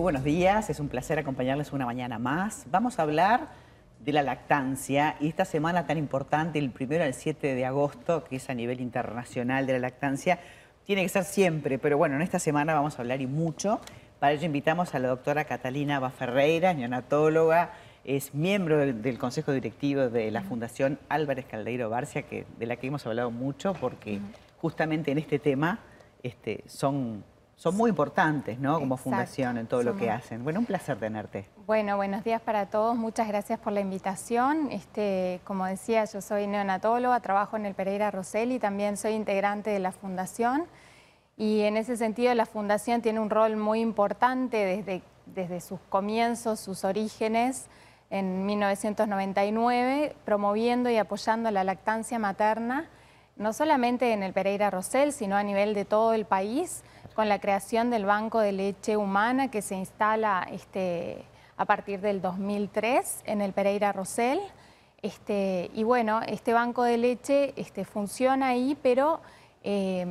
Muy buenos días, es un placer acompañarles una mañana más. Vamos a hablar de la lactancia y esta semana tan importante, el primero al 7 de agosto, que es a nivel internacional de la lactancia, tiene que ser siempre, pero bueno, en esta semana vamos a hablar y mucho. Para ello invitamos a la doctora Catalina Baferreira, neonatóloga, es miembro del, Consejo Directivo de la Fundación Álvarez Caldeiro Barcia, que, de la que hemos hablado mucho porque justamente en este tema este, son son muy importantes, ¿no? Como fundación en todo lo que hacen. Bueno, un placer tenerte. Bueno, buenos días para todos. Muchas gracias por la invitación. Este, como decía, yo soy neonatóloga, trabajo en el Pereira Rosell y también soy integrante de la fundación. Y en ese sentido, la fundación tiene un rol muy importante desde, desde sus comienzos, sus orígenes, en 1999, promoviendo y apoyando la lactancia materna, no solamente en el Pereira Rosell, sino a nivel de todo el país con la creación del Banco de Leche Humana que se instala este, a partir del 2003 en el Pereira Rosell. Este, y bueno, este banco de leche este, funciona ahí, pero eh,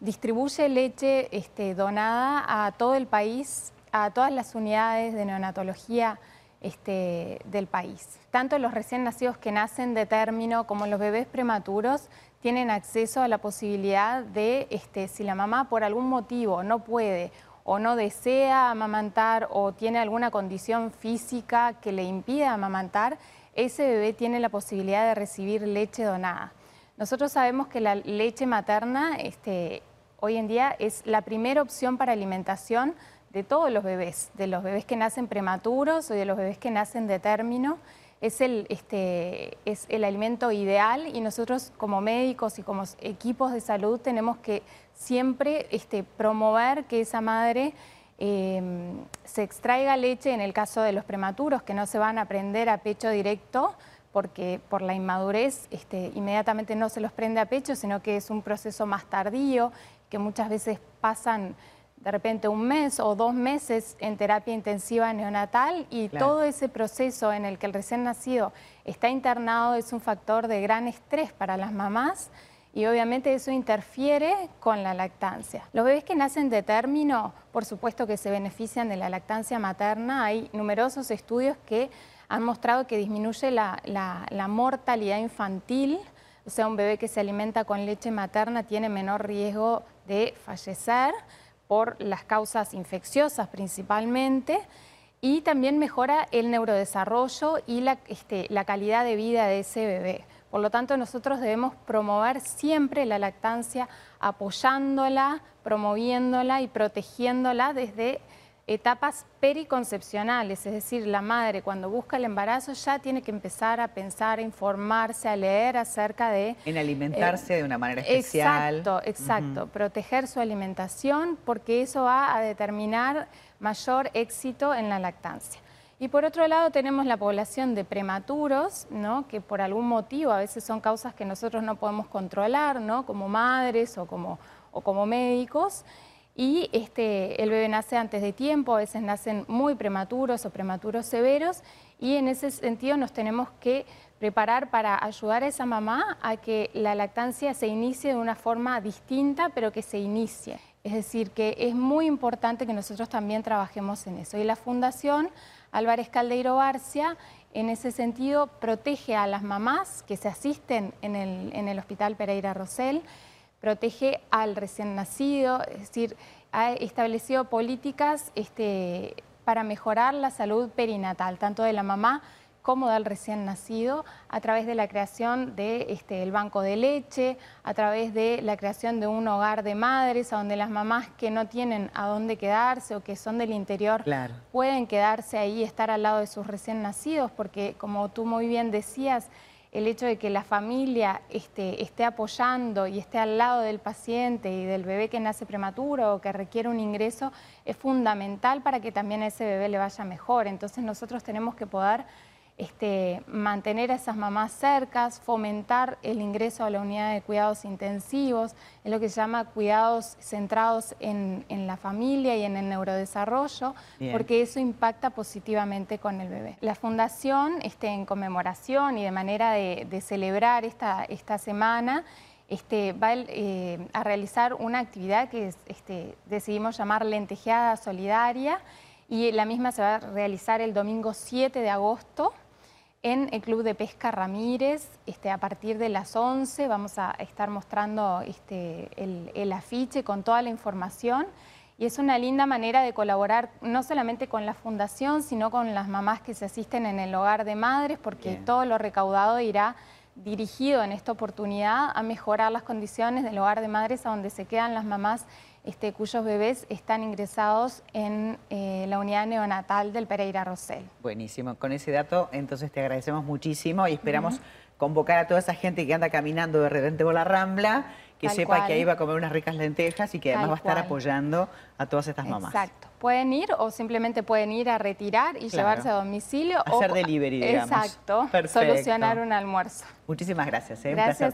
distribuye leche este, donada a todo el país, a todas las unidades de neonatología este, del país. Tanto los recién nacidos que nacen de término como los bebés prematuros tienen acceso a la posibilidad de, este, si la mamá por algún motivo no puede o no desea amamantar o tiene alguna condición física que le impida amamantar, ese bebé tiene la posibilidad de recibir leche donada. Nosotros sabemos que la leche materna este, hoy en día es la primera opción para alimentación de todos los bebés, de los bebés que nacen prematuros o de los bebés que nacen de término es el, este, es el alimento ideal y nosotros como médicos y como equipos de salud tenemos que siempre este, promover que esa madre em, se extraiga leche en el caso de los prematuros que no se van a prender a pecho directo porque por la inmadurez este, inmediatamente no se los prende a pecho, sino que es un proceso más tardío, que muchas veces pasan de repente un mes o dos meses en terapia intensiva neonatal y todo ese proceso en el que el recién nacido está internado es un factor de gran estrés para las mamás y obviamente eso interfiere con la lactancia. Los bebés que nacen de término, por supuesto que se benefician de la lactancia materna, hay numerosos estudios que han mostrado que disminuye la, la mortalidad infantil, o sea, un bebé que se alimenta con leche materna tiene menor riesgo de fallecer por las causas infecciosas principalmente, y también mejora el neurodesarrollo y la, este, la, calidad de vida de ese bebé. Por lo tanto, nosotros debemos promover siempre la lactancia, apoyándola, promoviéndola y protegiéndola desde etapas periconcepcionales, es decir, la madre cuando busca el embarazo ya tiene que empezar a pensar, a informarse, a leer acerca de... En alimentarse de una manera especial. Exacto, exacto. Proteger su alimentación porque eso va a determinar mayor éxito en la lactancia. Y por otro lado tenemos la población de prematuros, ¿no? que por algún motivo, a veces son causas que nosotros no podemos controlar, ¿no? como madres o como, o como médicos, y este, el bebé nace antes de tiempo, a veces nacen muy prematuros o prematuros severos y en ese sentido nos tenemos que preparar para ayudar a esa mamá a que la lactancia se inicie de una forma distinta, pero que se inicie. Es decir, que es muy importante que nosotros también trabajemos en eso. Y la Fundación Álvarez Caldeiro Barcia, en ese sentido, protege a las mamás que se asisten en el, en el Hospital Pereira Rosell, protege al recién nacido, es decir, ha establecido políticas este, para mejorar la salud perinatal, tanto de la mamá como del recién nacido, a través de la creación del de, este, banco de leche, a través de la creación de un hogar de madres, a donde las mamás que no tienen a dónde quedarse o que son del interior pueden quedarse ahí y estar al lado de sus recién nacidos, porque como tú muy bien decías, el hecho de que la familia esté, esté, apoyando y esté al lado del paciente y del bebé que nace prematuro o que requiere un ingreso es fundamental para que también a ese bebé le vaya mejor. Entonces nosotros tenemos que poder este, mantener a esas mamás cercas, fomentar el ingreso a la unidad de cuidados intensivos, es lo que se llama cuidados centrados en, la familia y en el neurodesarrollo, porque eso impacta positivamente con el bebé. La Fundación, este, en conmemoración y de manera de, celebrar esta, esta semana, este, va eh, a realizar una actividad que este, decidimos llamar lentejeada solidaria, y la misma se va a realizar el domingo 7 de agosto en el Club de Pesca Ramírez. Este, a partir de las 11 vamos a estar mostrando este, el, afiche con toda la información y es una linda manera de colaborar no solamente con la fundación, sino con las mamás que se asisten en el hogar de madres, porque todo lo recaudado irá dirigido en esta oportunidad a mejorar las condiciones del hogar de madres a donde se quedan las mamás este, cuyos bebés están ingresados en eh, la unidad neonatal del Pereira Rosell. Buenísimo, con ese dato entonces te agradecemos muchísimo y esperamos convocar a toda esa gente que anda caminando de repente por la Rambla, que sepa que ahí va a comer unas ricas lentejas y que además va a estar apoyando a todas estas mamás. Exacto. Pueden ir o simplemente pueden ir a retirar y llevarse a domicilio. Hacer delivery, digamos. Exacto. Solucionar un almuerzo. Muchísimas gracias. ¿eh? Un placer